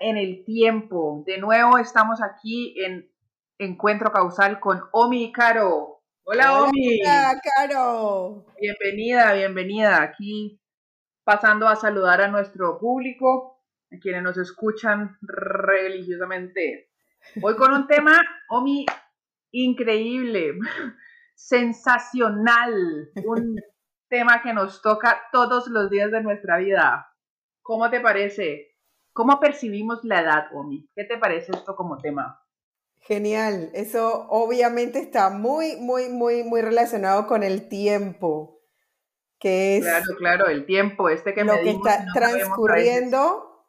en el tiempo. De nuevo estamos aquí en Encuentro Causal con Omi y Caro. Hola, Omi. Hola, Caro. Bienvenida, bienvenida. Aquí pasando a saludar a nuestro público, a quienes nos escuchan religiosamente. Hoy con un tema, Omi, increíble, sensacional, un tema que nos toca todos los días de nuestra vida. ¿Cómo te parece? ¿Cómo percibimos la edad, Omi? ¿Qué te parece esto como tema? Genial, eso obviamente está muy, muy, muy, muy relacionado con el tiempo, que es claro, claro, el tiempo, este que lo que está transcurriendo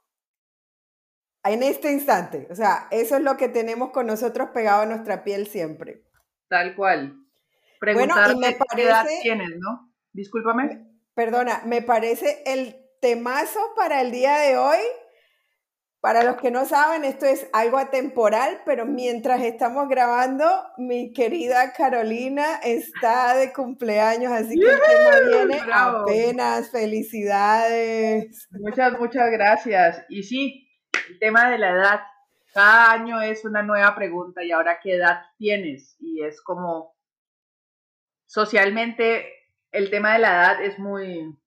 en este instante. O sea, eso es lo que tenemos con nosotros pegado a nuestra piel siempre. Tal cual. Bueno, y me parece, qué edad tienes, ¿no? Discúlpame. Perdona, me parece el temazo para el día de hoy. Para los que no saben, esto es algo atemporal, pero mientras estamos grabando, mi querida Carolina está de cumpleaños, así que el tema viene apenas. Felicidades. Muchas, muchas gracias. Y sí, el tema de la edad. Cada año es una nueva pregunta y ahora qué edad tienes. Y es como socialmente el tema de la edad es muy,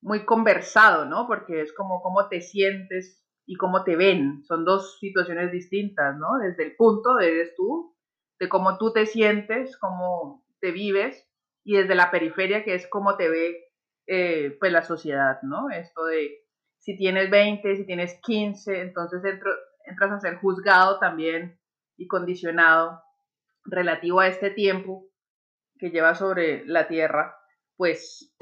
muy conversado, ¿no? Porque es como cómo te sientes y cómo te ven. Son dos situaciones distintas, ¿no? Desde el punto de eres tú, de cómo tú te sientes, cómo te vives, y desde la periferia, que es cómo te ve eh, pues la sociedad, ¿no? Esto de si tienes 20, si tienes 15, entonces entras a ser juzgado también y condicionado relativo a este tiempo que lleva sobre la tierra, pues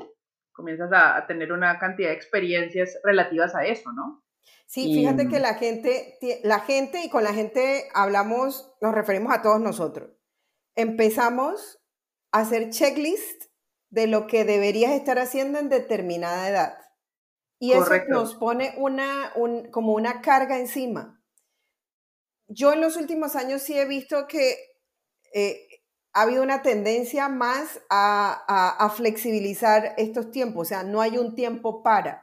comienzas a, tener una cantidad de experiencias relativas a eso, ¿no? Sí, fíjate que la gente, la gente y con la gente hablamos, nos referimos a todos nosotros. Empezamos a hacer checklist de lo que deberías estar haciendo en determinada edad. Y eso nos pone una, como una carga encima. Yo en los últimos años sí he visto que eh, ha habido una tendencia más a, flexibilizar estos tiempos, o sea, no hay un tiempo para.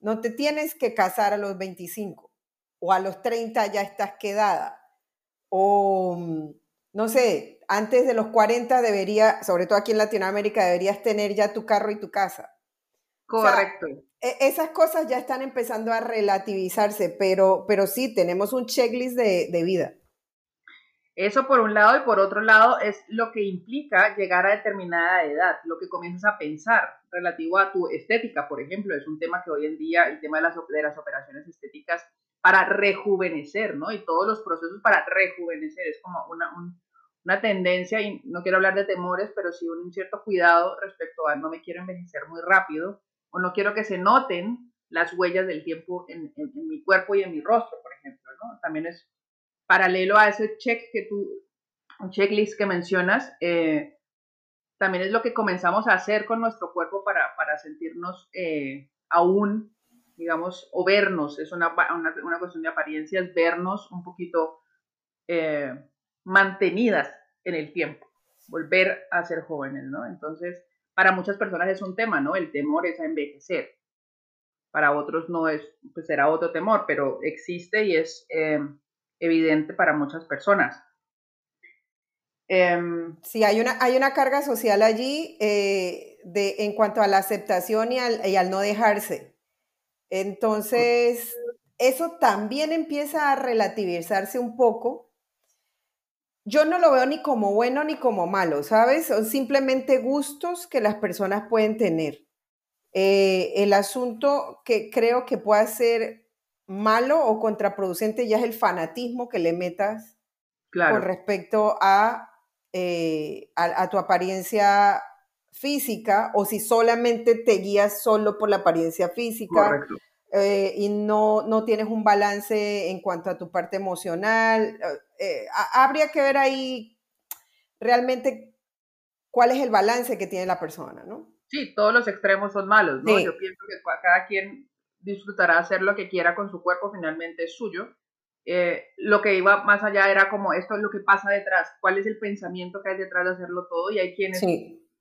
No te tienes que casar a los 25 o a los 30 ya estás quedada. O, mm, no sé, antes de los 40 debería, sobre todo aquí en Latinoamérica, deberías tener ya tu carro y tu casa. Correcto. E, esas cosas ya están empezando a relativizarse, pero, pero sí, tenemos un checklist de, de vida. Eso por un lado y por otro lado es lo que implica llegar a determinada edad, lo que comienzas a pensar relativo a tu estética, por ejemplo, es un tema que hoy en día, el tema de las, de las operaciones estéticas para rejuvenecer, ¿no? Y todos los procesos para rejuvenecer, es como una, una tendencia, y no quiero hablar de temores, pero sí un cierto cuidado respecto a no me quiero envejecer muy rápido o no quiero que se noten las huellas del tiempo en, en mi cuerpo y en mi rostro, por ejemplo, ¿no? También es paralelo a ese check que tú, un checklist que mencionas, eh, también es lo que comenzamos a hacer con nuestro cuerpo para, para sentirnos eh, aún, digamos, o vernos, es una, una, una, cuestión de apariencias, vernos un poquito eh, mantenidas en el tiempo, volver a ser jóvenes, ¿no? Entonces, para muchas personas es un tema, ¿no? El temor es envejecer. Para otros no es, pues será otro temor, pero existe y es evidente para muchas personas. Em, sí, hay una, hay una carga social allí eh, de, en cuanto a la aceptación y al, y al no dejarse. Entonces, eso también empieza a relativizarse un poco. Yo no lo veo ni como bueno ni como malo, ¿sabes? Son simplemente gustos que las personas pueden tener. Eh, el asunto que creo que puede ser malo o contraproducente ya es el fanatismo que le metas con respecto eh, a, a, tu apariencia física o si solamente te guías solo por la apariencia física eh, y no, no tienes un balance en cuanto a tu parte emocional. Eh, habría que ver ahí realmente cuál es el balance que tiene la persona, ¿no? Sí, todos los extremos son malos, ¿no? Yo pienso que cada quien disfrutará hacer lo que quiera con su cuerpo, finalmente es suyo. Eh, lo que iba más allá era como esto es lo que pasa detrás, cuál es el pensamiento que hay detrás de hacerlo todo y hay quienes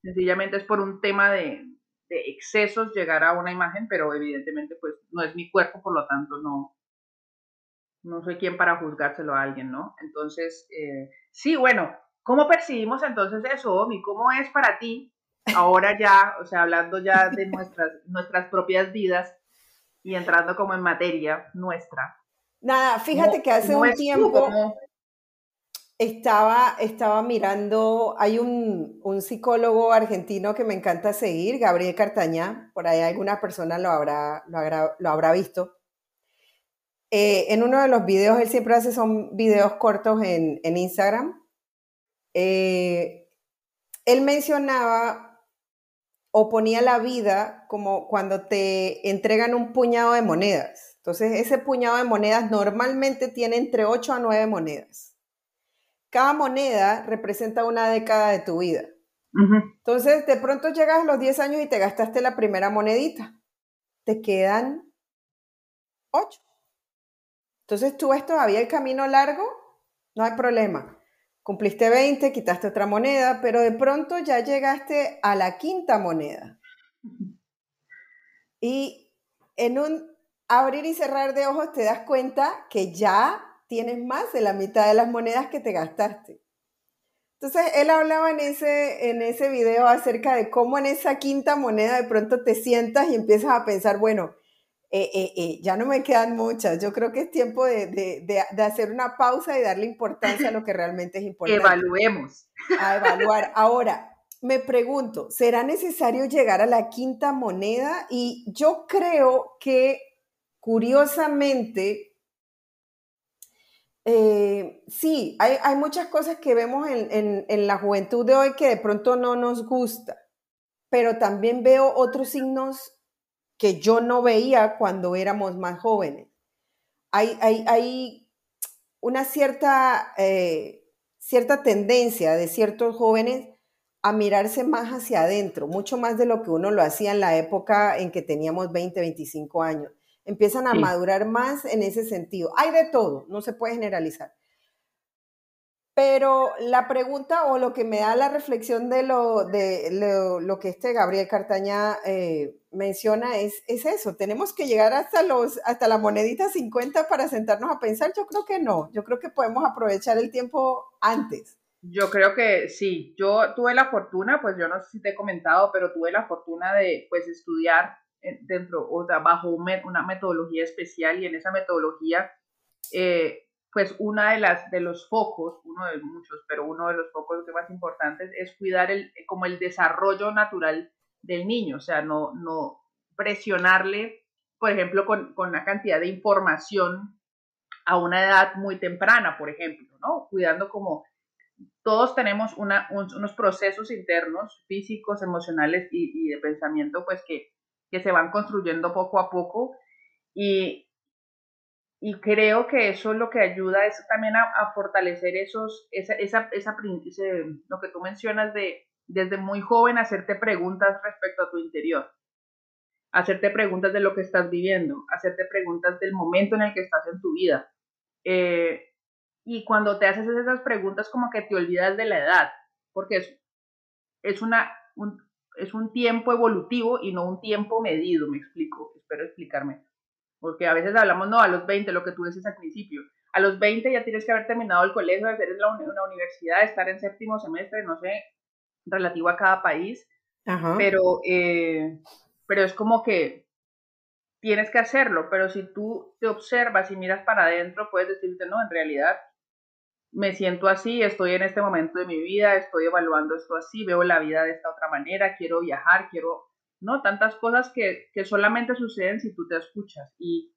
sencillamente es por un tema de, de excesos llegar a una imagen, pero evidentemente pues no es mi cuerpo, por lo tanto no, no soy quien para juzgárselo a alguien, ¿no? Entonces, eh, sí, bueno, ¿cómo percibimos entonces eso, Omi? ¿Cómo es para ti ahora ya, o sea, hablando ya de nuestras, nuestras propias vidas y entrando como en materia nuestra? Nada, fíjate que hace un tiempo estaba, estaba mirando, hay un, un, psicólogo argentino que me encanta seguir, Gabriel Cartañá, por ahí alguna persona lo habrá, lo habrá, lo habrá visto. Eh, en uno de los videos, él siempre hace son videos cortos en, en Instagram. Eh, él mencionaba o ponía la vida como cuando te entregan un puñado de monedas. Entonces, ese puñado de monedas normalmente tiene entre 8 a 9 monedas. Cada moneda representa una década de tu vida. Entonces, de pronto llegas a los 10 años y te gastaste la primera monedita. Te quedan 8. Entonces, tú ves todavía el camino largo, no hay problema. Cumpliste 20, quitaste otra moneda, pero de pronto ya llegaste a la quinta moneda. Y en un abrir y cerrar de ojos te das cuenta que ya tienes más de la mitad de las monedas que te gastaste. Entonces, él hablaba en ese, en ese video acerca de cómo en esa quinta moneda de pronto te sientas y empiezas a pensar, bueno, eh, eh, eh, ya no me quedan muchas. Yo creo que es tiempo de, de, de, hacer una pausa y darle importancia a lo que realmente es importante. Evaluemos. A evaluar. Ahora, me pregunto, ¿será necesario llegar a la quinta moneda? Y yo creo que, curiosamente, sí, hay, hay, muchas cosas que vemos en, en, la juventud de hoy que de pronto no nos gusta, pero también veo otros signos que yo no veía cuando éramos más jóvenes. Hay, hay, hay una cierta, eh, cierta tendencia de ciertos jóvenes a mirarse más hacia adentro, mucho más de lo que uno lo hacía en la época en que teníamos 20, 25 años empiezan a madurar más en ese sentido. Hay de todo, no se puede generalizar. Pero la pregunta o lo que me da la reflexión de lo, de lo, que este Gabriel Cartaña eh, menciona es, es eso, tenemos que llegar hasta, los, hasta la monedita 50 para sentarnos a pensar. Yo creo que no, yo creo que podemos aprovechar el tiempo antes. Yo creo que sí, yo tuve la fortuna, pues yo no sé si te he comentado, pero tuve la fortuna de pues estudiar eh, dentro, o sea, bajo una metodología especial y en esa metodología, eh, pues una de las de los focos, uno de muchos, pero uno de los focos más importantes es cuidar el, como el desarrollo natural del niño, o sea, no, no presionarle, por ejemplo, con, con una cantidad de información a una edad muy temprana, por ejemplo, ¿no? Cuidando como todos tenemos una, unos procesos internos, físicos, emocionales y, y de pensamiento, pues que, que se van construyendo poco a poco y, y creo que eso es lo que ayuda es también a, fortalecer esos, esa, esa, esa lo que tú mencionas de desde muy joven hacerte preguntas respecto a tu interior, hacerte preguntas de lo que estás viviendo, hacerte preguntas del momento en el que estás en tu vida. Eh, y cuando te haces esas preguntas como que te olvidas de la edad, porque es, es una, un, es un tiempo evolutivo y no un tiempo medido, me explico, espero explicarme. Porque a veces hablamos, no, a los 20, lo que tú dices al principio. A los 20 ya tienes que haber terminado el colegio, hacer la, una universidad, estar en séptimo semestre, no sé, relativo a cada país. Pero, eh, pero es como que tienes que hacerlo, pero si tú te observas y miras para adentro, puedes decirte, no, en realidad me siento así, estoy en este momento de mi vida, estoy evaluando esto así, veo la vida de esta otra manera, quiero viajar, quiero, ¿no? Tantas cosas que, que solamente suceden si tú te escuchas. Y,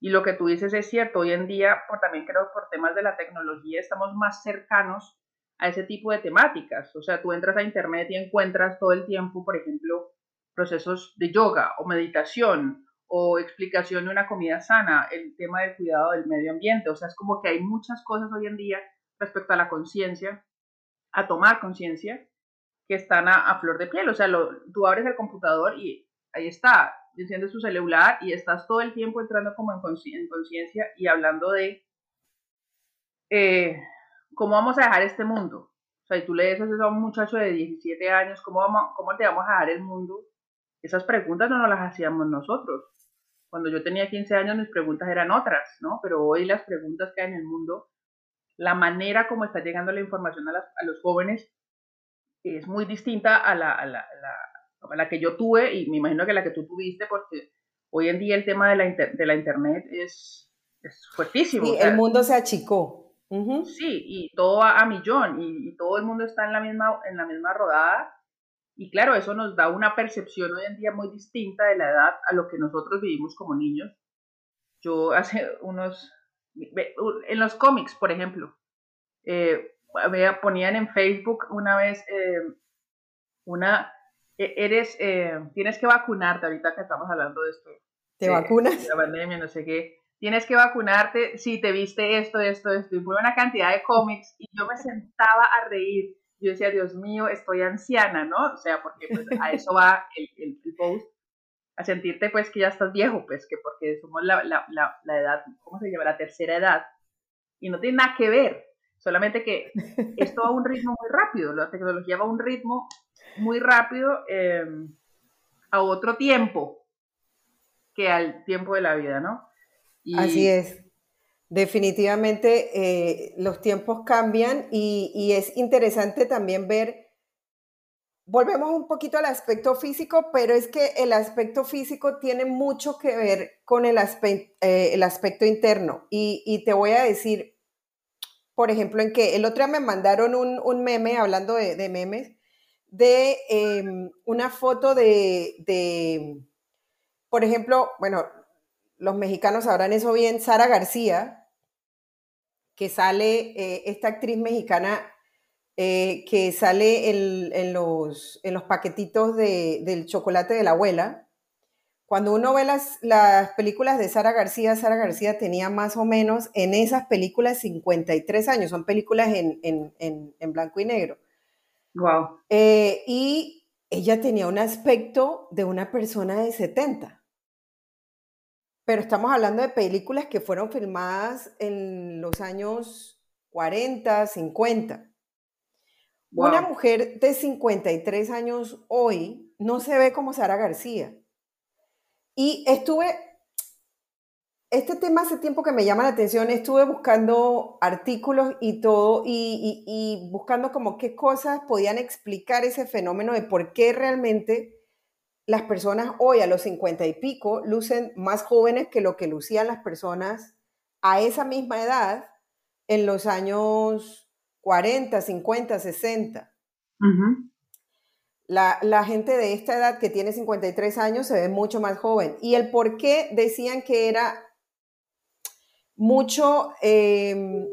y lo que tú dices es cierto, hoy en día, por, también creo por temas de la tecnología, estamos más cercanos a ese tipo de temáticas. O sea, tú entras a internet y encuentras todo el tiempo, por ejemplo, procesos de yoga o meditación o explicación de una comida sana, el tema del cuidado del medio ambiente. O sea, es como que hay muchas cosas hoy en día respecto a la conciencia, a tomar conciencia, que están a, flor de piel. O sea, lo, tú abres el computador y ahí está, enciendes su celular y estás todo el tiempo entrando como en conciencia y hablando de eh, cómo vamos a dejar este mundo. O sea, y tú le dices a un muchacho de 17 años, ¿cómo, vamos, cómo te vamos a dejar el mundo? esas preguntas no nos las hacíamos nosotros. Cuando yo tenía 15 años mis preguntas eran otras, ¿no? Pero hoy las preguntas que hay en el mundo, la manera como está llegando la información a, los jóvenes es muy distinta a la, a, la, a la, que yo tuve y me imagino que la que tú tuviste porque hoy en día el tema de la, de la Internet es, es fuertísimo. Sí, el mundo se achicó. Sí, y todo a, a millón y, y, todo el mundo está en la misma, en la misma rodada y claro, eso nos da una percepción hoy en día muy distinta de la edad a lo que nosotros vivimos como niños. Yo hace unos, en los cómics, por ejemplo, eh, ponían en Facebook una vez eh, una, e, eres, eh, tienes que vacunarte, ahorita que estamos hablando de esto. ¿Te vacunas? la pandemia, no sé qué. Tienes que vacunarte si te viste esto, esto, esto. Y fue una cantidad de cómics y yo me sentaba a reír yo decía, Dios mío, estoy anciana, ¿no? O sea, porque pues, a eso va el, el, post, a sentirte pues que ya estás viejo, pues que porque somos la, la, la, edad, ¿cómo se llama? La tercera edad. Y no tiene nada que ver, solamente que esto va a un ritmo muy rápido, la tecnología va a un ritmo muy rápido em, a otro tiempo que al tiempo de la vida, ¿no? Así es. Definitivamente eh, los tiempos cambian y, es interesante también ver, volvemos un poquito al aspecto físico, pero es que el aspecto físico tiene mucho que ver con el, eh, el aspecto interno. Y, te voy a decir, por ejemplo, en que el otro día me mandaron un, meme, hablando de, memes, de em, una foto de, de, por ejemplo, bueno, los mexicanos sabrán eso bien, Sara García, que sale, eh, esta actriz mexicana eh, que sale en, los, en los paquetitos del chocolate de la abuela. Cuando uno ve las, las películas de Sara García, Sara García tenía más o menos en esas películas 53 años, son películas en, en blanco y negro. Wow. Eh, y ella tenía un aspecto de una persona de 70 pero estamos hablando de películas que fueron filmadas en los años 40, 50. Una mujer de 53 años hoy no se ve como Sara García. Y estuve, este tema hace tiempo que me llama la atención, estuve buscando artículos y todo, y, buscando como qué cosas podían explicar ese fenómeno de por qué realmente las personas hoy a los 50 y pico lucen más jóvenes que lo que lucían las personas a esa misma edad en los años 40, 50, 60. La, gente de esta edad que tiene 53 años se ve mucho más joven. Y el por qué decían que era mucho em,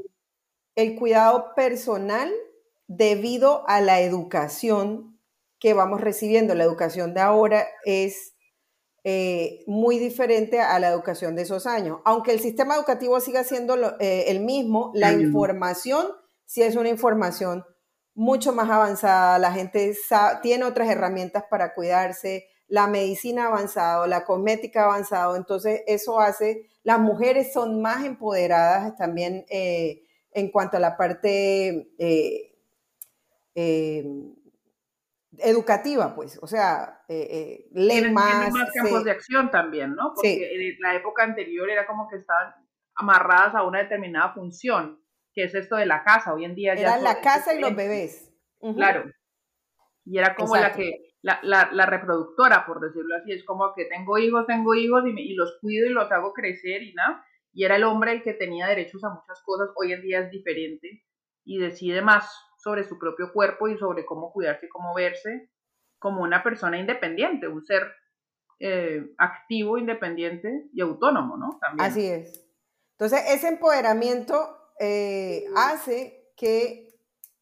el cuidado personal debido a la educación que vamos recibiendo. La educación de ahora es eh, muy diferente a la educación de esos años. Aunque el sistema educativo siga siendo eh, el mismo, la información sí es una información mucho más avanzada. La gente tiene otras herramientas para cuidarse, la medicina ha avanzado, la cosmética ha avanzado, entonces eso hace, las mujeres son más empoderadas también eh, en cuanto a la parte educativa, pues, o sea, eh, eh más. más campos de acción también, ¿no? Porque en la época anterior era como que estaban amarradas a una determinada función, que es esto de la casa. Hoy en día era la casa y los bebés. Claro. Y era como la que, la, la, reproductora, por decirlo así, es como que tengo hijos, tengo hijos y, y los cuido y los hago crecer y nada. Y era el hombre el que tenía derechos a muchas cosas. Hoy en día es diferente y decide más sobre su propio cuerpo y sobre cómo cuidarse y cómo verse como una persona independiente, un ser eh, activo, independiente y autónomo, ¿no? También. Así es. Entonces, ese empoderamiento eh, hace que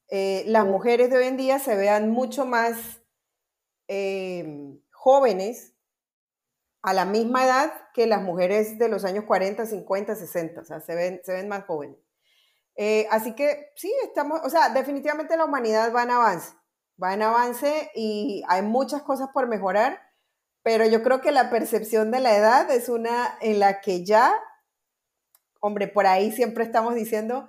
eh, las mujeres de hoy en día se vean mucho más jóvenes a la misma edad que las mujeres de los años 40, 50, 60, o sea, se ven, se ven más jóvenes. Eh, así que sí, estamos, o sea, definitivamente la humanidad va en avance, va en avance y hay muchas cosas por mejorar, pero yo creo que la percepción de la edad es una en la que ya, hombre, por ahí siempre estamos diciendo,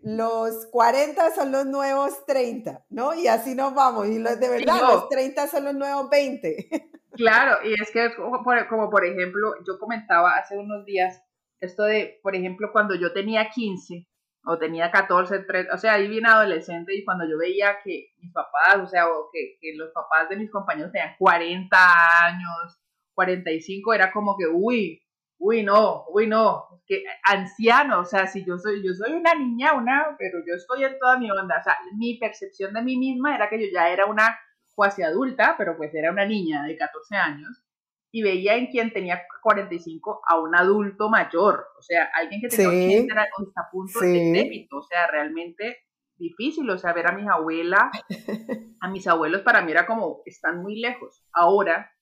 los 40 son los nuevos 30, ¿no? Y así nos vamos, y los de verdad, los 30 son los nuevos 20. Claro, y es que como por, como por ejemplo, yo comentaba hace unos días esto de, por ejemplo, cuando yo tenía 15 o tenía 14, 13, o sea, ahí vine adolescente y cuando yo veía que mis papás, o sea, o que, que los papás de mis compañeros tenían 40 años, 45, era como que, uy, uy, no, uy, no, que anciano, o sea, si yo soy, yo soy una niña, una, pero yo estoy en toda mi onda, o sea, mi percepción de mí misma era que yo ya era una cuasi adulta, pero pues era una niña de 14 años, y veía en quien tenía 45 a un adulto mayor, o sea, alguien que tenía sí, 80 era a punto de débito, o sea, realmente difícil, o sea, ver a mis abuelas, a mis abuelos para mí era como, están muy lejos. Ahora,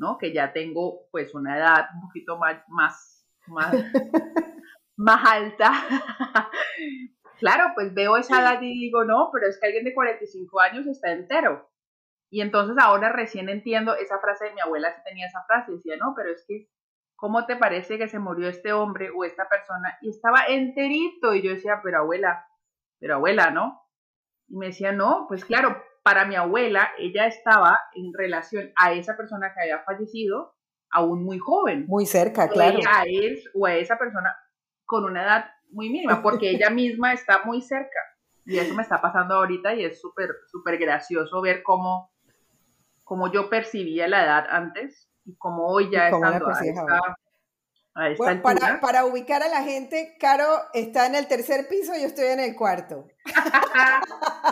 ¿no? Que ya tengo pues una edad un poquito más, más, más, más alta. claro, pues veo esa edad y digo, no, pero es que alguien de 45 años está entero. Y entonces ahora recién entiendo esa frase de mi abuela, si tenía esa frase, decía, no, pero es que, ¿cómo te parece que se murió este hombre o esta persona? Y estaba enterito. Y yo decía, pero abuela, pero abuela, ¿no? Y me decía, no, pues claro, para mi abuela, ella estaba en relación a esa persona que había fallecido aún muy joven. Muy cerca, claro. A él o a esa persona con una edad muy mínima, porque ella misma está muy cerca. Y eso me está pasando ahorita y es súper, súper gracioso ver cómo como yo percibía la edad antes y como hoy ya estando a esta, bueno, para, para, ubicar a la gente, Caro está en el tercer piso, y yo estoy en el cuarto.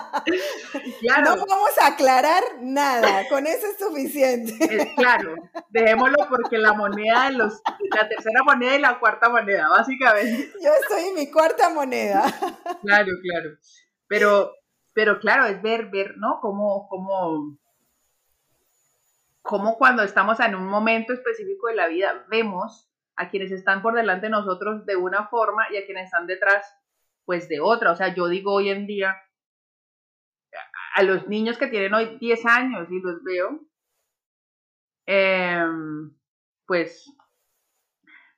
No vamos a aclarar nada, con eso es suficiente. Es claro, dejémoslo porque la moneda de los, la tercera moneda y la cuarta moneda, básicamente. Yo estoy en mi cuarta moneda. Claro, claro. Pero, pero claro, es ver, ver, ¿no? Cómo, cómo, como cuando estamos en un momento específico de la vida vemos a quienes están por delante de nosotros de una forma y a quienes están detrás pues de otra. O sea, yo digo hoy en día a los niños que tienen hoy 10 años y los veo, em, pues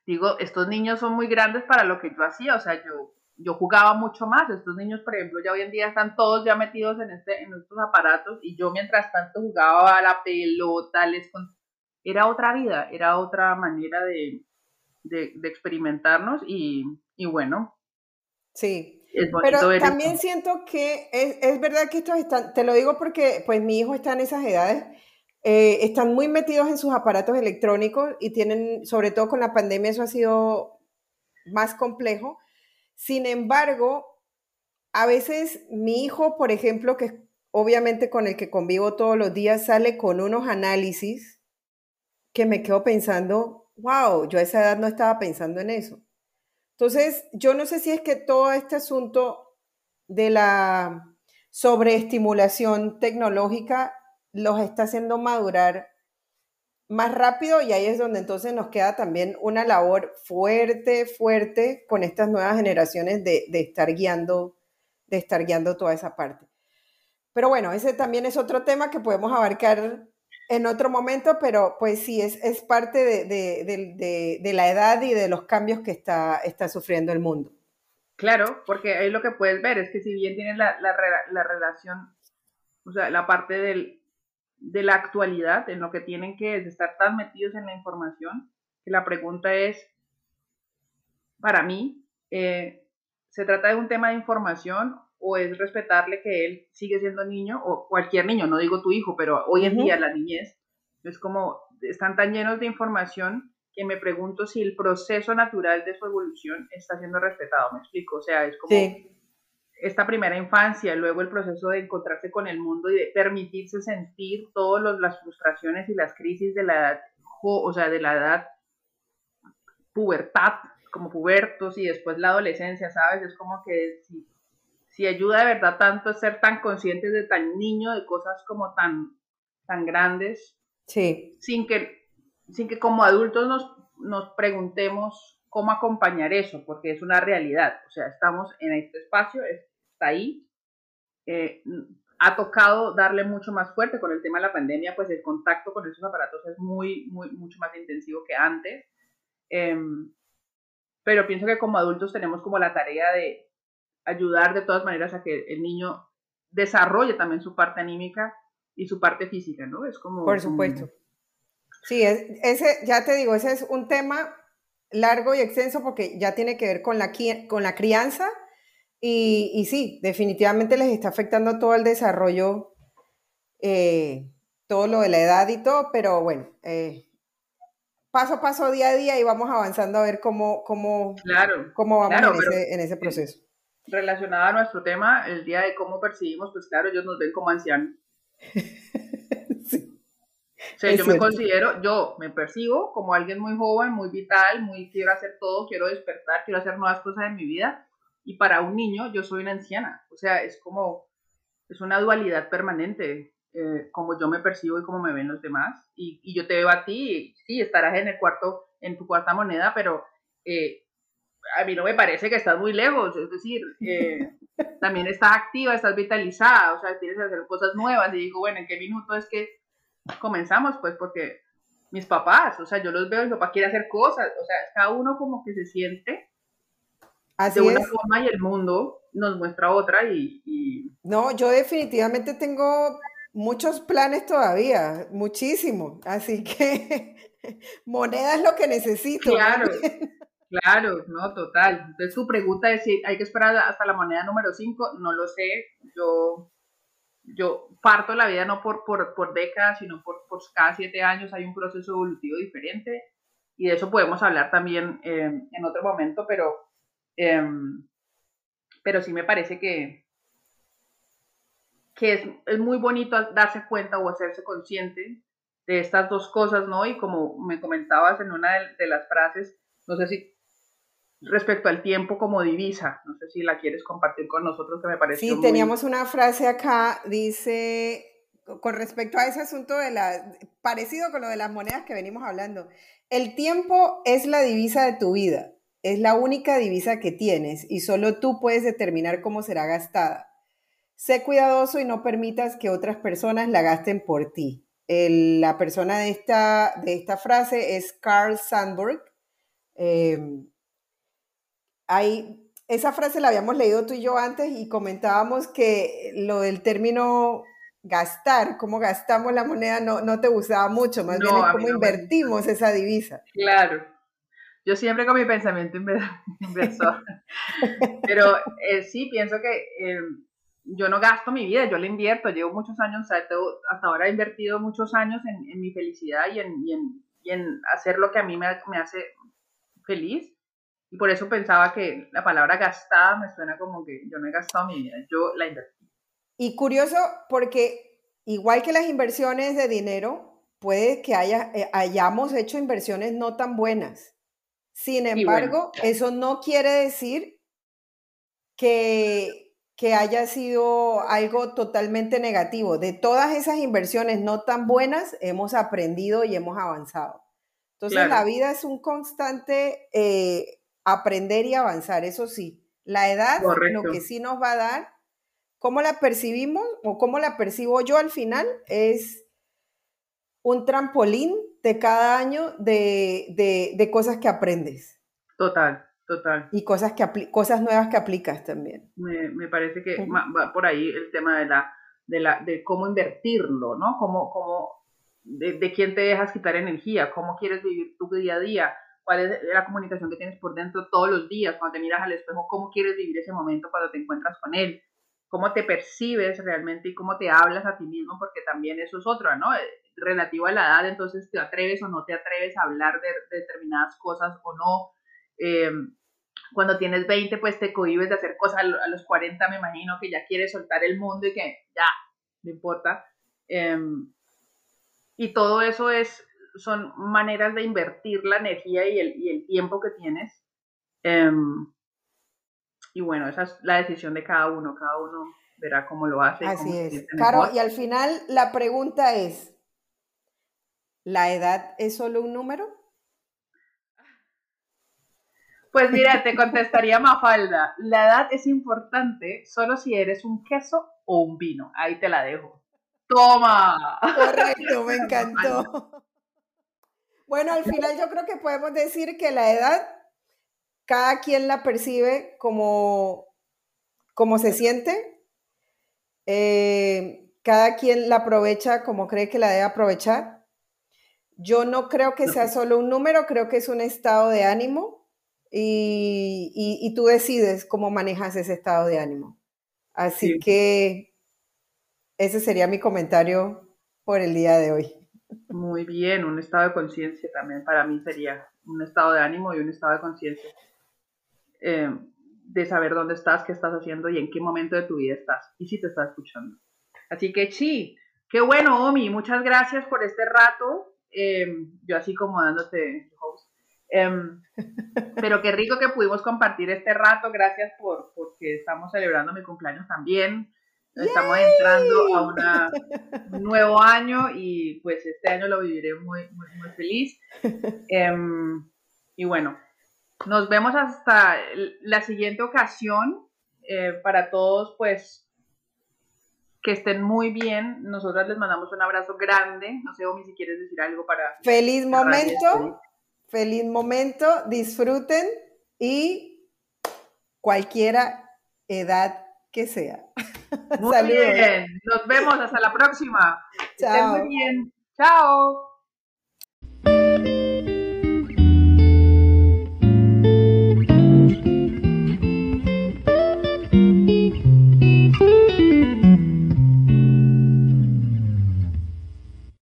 digo, estos niños son muy grandes para lo que yo hacía. O sea, yo yo jugaba mucho más. Estos niños, por ejemplo, ya hoy en día están todos ya metidos en, este, en estos aparatos y yo mientras tanto jugaba a la pelota, les era otra vida, era otra manera de, de, experimentarnos y, y, bueno. Sí. Pero también siento que es, es, verdad que estos están, te lo digo porque pues mi hijo está en esas edades, eh, están muy metidos en sus aparatos electrónicos y tienen, sobre todo con la pandemia, eso ha sido más complejo sin embargo, a veces mi hijo, por ejemplo, que obviamente con el que convivo todos los días, sale con unos análisis que me quedo pensando, wow, yo a esa edad no estaba pensando en eso. Entonces, yo no sé si es que todo este asunto de la sobreestimulación tecnológica los está haciendo madurar más rápido y ahí es donde entonces nos queda también una labor fuerte, fuerte con estas nuevas generaciones de, estar guiando, de estar guiando toda esa parte. Pero bueno, ese también es otro tema que podemos abarcar en otro momento, pero pues sí, es, es parte de, la edad y de los cambios que está, está sufriendo el mundo. Claro, porque ahí lo que puedes ver es que si bien tienes la, la relación, o sea, la parte del, de la actualidad, en lo que tienen que estar tan metidos en la información, que la pregunta es, para mí, eh, ¿se trata de un tema de información o es respetarle que él sigue siendo niño o cualquier niño, no digo tu hijo, pero hoy en día la niñez es como, están tan llenos de información que me pregunto si el proceso natural de su evolución está siendo respetado, me explico, o sea, es como esta primera infancia, luego el proceso de encontrarse con el mundo y de permitirse sentir todas las frustraciones y las crisis de la edad, o sea, de la edad pubertad, como pubertos y después la adolescencia, ¿sabes? Es como que si, si ayuda de verdad tanto ser tan conscientes de tan niño, de cosas como tan, tan grandes, sí. sin, que, sin que como adultos nos, nos preguntemos cómo acompañar eso, porque es una realidad, o sea, estamos en este espacio, es, ahí. Eh, ha tocado darle mucho más fuerte con el tema de la pandemia, pues el contacto con esos aparatos es muy, muy, mucho más intensivo que antes. Em, pero pienso que como adultos tenemos como la tarea de ayudar de todas maneras a que el niño desarrolle también su parte anímica y su parte física, ¿no? Es como... Por supuesto. Sí, ese, ya te digo, ese es un tema largo y extenso porque ya tiene que ver con la, con la crianza y, y sí, definitivamente les está afectando todo el desarrollo, eh, todo lo de la edad y todo, pero bueno, eh, paso a paso, día a día y vamos avanzando a ver cómo, cómo, cómo vamos en, ese, en, ese, proceso. Relacionado a nuestro tema, el día de cómo percibimos, pues claro, ellos nos ven como ancianos. sí. O sea, yo me considero, yo me percibo como alguien muy joven, muy vital, muy quiero hacer todo, quiero despertar, quiero hacer nuevas cosas en mi vida. Y para un niño, yo soy una anciana. O sea, es como, es una dualidad permanente. Eh, como yo me percibo y cómo me ven los demás. Y, y, yo te veo a ti, sí, estarás en el cuarto, en tu cuarta moneda, pero eh, a mí no me parece que estás muy lejos, es decir, eh, también estás activa, estás vitalizada, o sea, tienes que hacer cosas nuevas. Y digo, bueno, ¿en qué minuto es que comenzamos? Pues porque mis papás, o sea, yo los veo, mi papá quiere hacer cosas, o sea, cada uno como que se siente Así de una forma y el mundo nos muestra otra y, y... No, yo definitivamente tengo muchos planes todavía, muchísimo. Así que moneda es lo que necesito. Claro, claro, no, total. Entonces tu pregunta es si hay que esperar hasta la moneda número 5, no lo sé. Yo, yo parto la vida no por, por, por décadas, sino por, por, cada siete años hay un proceso evolutivo diferente. Y de eso podemos hablar también eh, en otro momento, pero, em, pero sí me parece que, que es, es, muy bonito darse cuenta o hacerse consciente de estas dos cosas, ¿no? Y como me comentabas en una de, las frases, no sé si respecto al tiempo como divisa, no sé si la quieres compartir con nosotros, que me parece. Sí, teníamos una frase acá, dice, con respecto a ese asunto de la, parecido con lo de las monedas que venimos hablando, el tiempo es la divisa de tu vida, es la única divisa que tienes y solo tú puedes determinar cómo será gastada. Sé cuidadoso y no permitas que otras personas la gasten por ti. la persona de esta, de esta frase es Carl Sandburg. Em, esa frase la habíamos leído tú y yo antes y comentábamos que lo del término gastar, cómo gastamos la moneda, no, no te gustaba mucho, más bien es cómo invertimos esa divisa. Claro. Yo siempre con mi pensamiento inversor. Pero eh, sí, pienso que em, yo no gasto mi vida, yo la invierto, llevo muchos años, hasta ahora he invertido muchos años en, mi felicidad y en, y, en, hacer lo que a mí me, me, hace feliz. Y por eso pensaba que la palabra gastada me suena como que yo no he gastado mi vida, yo la invertí. Y curioso porque igual que las inversiones de dinero, puede que haya, eh, hayamos hecho inversiones no tan buenas. Sin embargo, eso no quiere decir que que haya sido algo totalmente negativo. De todas esas inversiones no tan buenas, hemos aprendido y hemos avanzado. Entonces, la vida es un constante eh, aprender y avanzar, eso sí. La edad, lo que sí nos va a dar, cómo la percibimos o cómo la percibo yo al final, es un trampolín de cada año de, de cosas que aprendes. Total, Total. Y cosas, que cosas nuevas que aplicas también. Me, me parece que va por ahí el tema de, la, de, la, de cómo invertirlo, ¿no? Cómo, cómo, de, de, quién te dejas quitar energía, cómo quieres vivir tu día a día, cuál es la comunicación que tienes por dentro todos los días, cuando te miras al espejo, cómo quieres vivir ese momento cuando te encuentras con él, cómo te percibes realmente y cómo te hablas a ti mismo, porque también eso es otra, ¿no? Eh, relativo a la edad, entonces te atreves o no te atreves a hablar de, determinadas cosas o no. Eh, cuando tienes 20, pues te cohibes de hacer cosas, a los 40 me imagino que ya quieres soltar el mundo y que ya, no importa. Em, y todo eso es, son maneras de invertir la energía y el, y el tiempo que tienes. Em, y bueno, esa es la decisión de cada uno, cada uno verá cómo lo hace. Así es. Claro, y al final la pregunta es, ¿la edad es solo un número? Pues mira, te contestaría Mafalda. La edad es importante solo si eres un queso o un vino. Ahí te la dejo. Toma. Correcto, me encantó. Bueno, al final yo creo que podemos decir que la edad, cada quien la percibe como, como se siente. Eh, cada quien la aprovecha como cree que la debe aprovechar. yo no creo que sea solo un número, creo que es un estado de ánimo y, tú decides cómo manejas ese estado de ánimo. Así que ese sería mi comentario por el día de hoy. Muy bien, un estado de conciencia también para mí sería un estado de ánimo y un estado de conciencia. Eh, de saber dónde estás, qué estás haciendo y en qué momento de tu vida estás y si te estás escuchando. Así que sí, qué bueno, Omi, muchas gracias por este rato. Eh, yo así como dándote host. Em, pero qué rico que pudimos compartir este rato. Gracias por porque estamos celebrando mi cumpleaños también. Estamos entrando a un nuevo año y pues este año lo viviré muy, muy, muy feliz. Em, y bueno, nos vemos hasta la siguiente ocasión. Eh, para todos, pues, que estén muy bien. Nosotras les mandamos un abrazo grande. No sé, Omi, si quieres decir algo para... Feliz momento, feliz momento, disfruten y cualquiera edad que sea. Muy bien, nos vemos hasta la próxima. Chao. muy bien. Chao.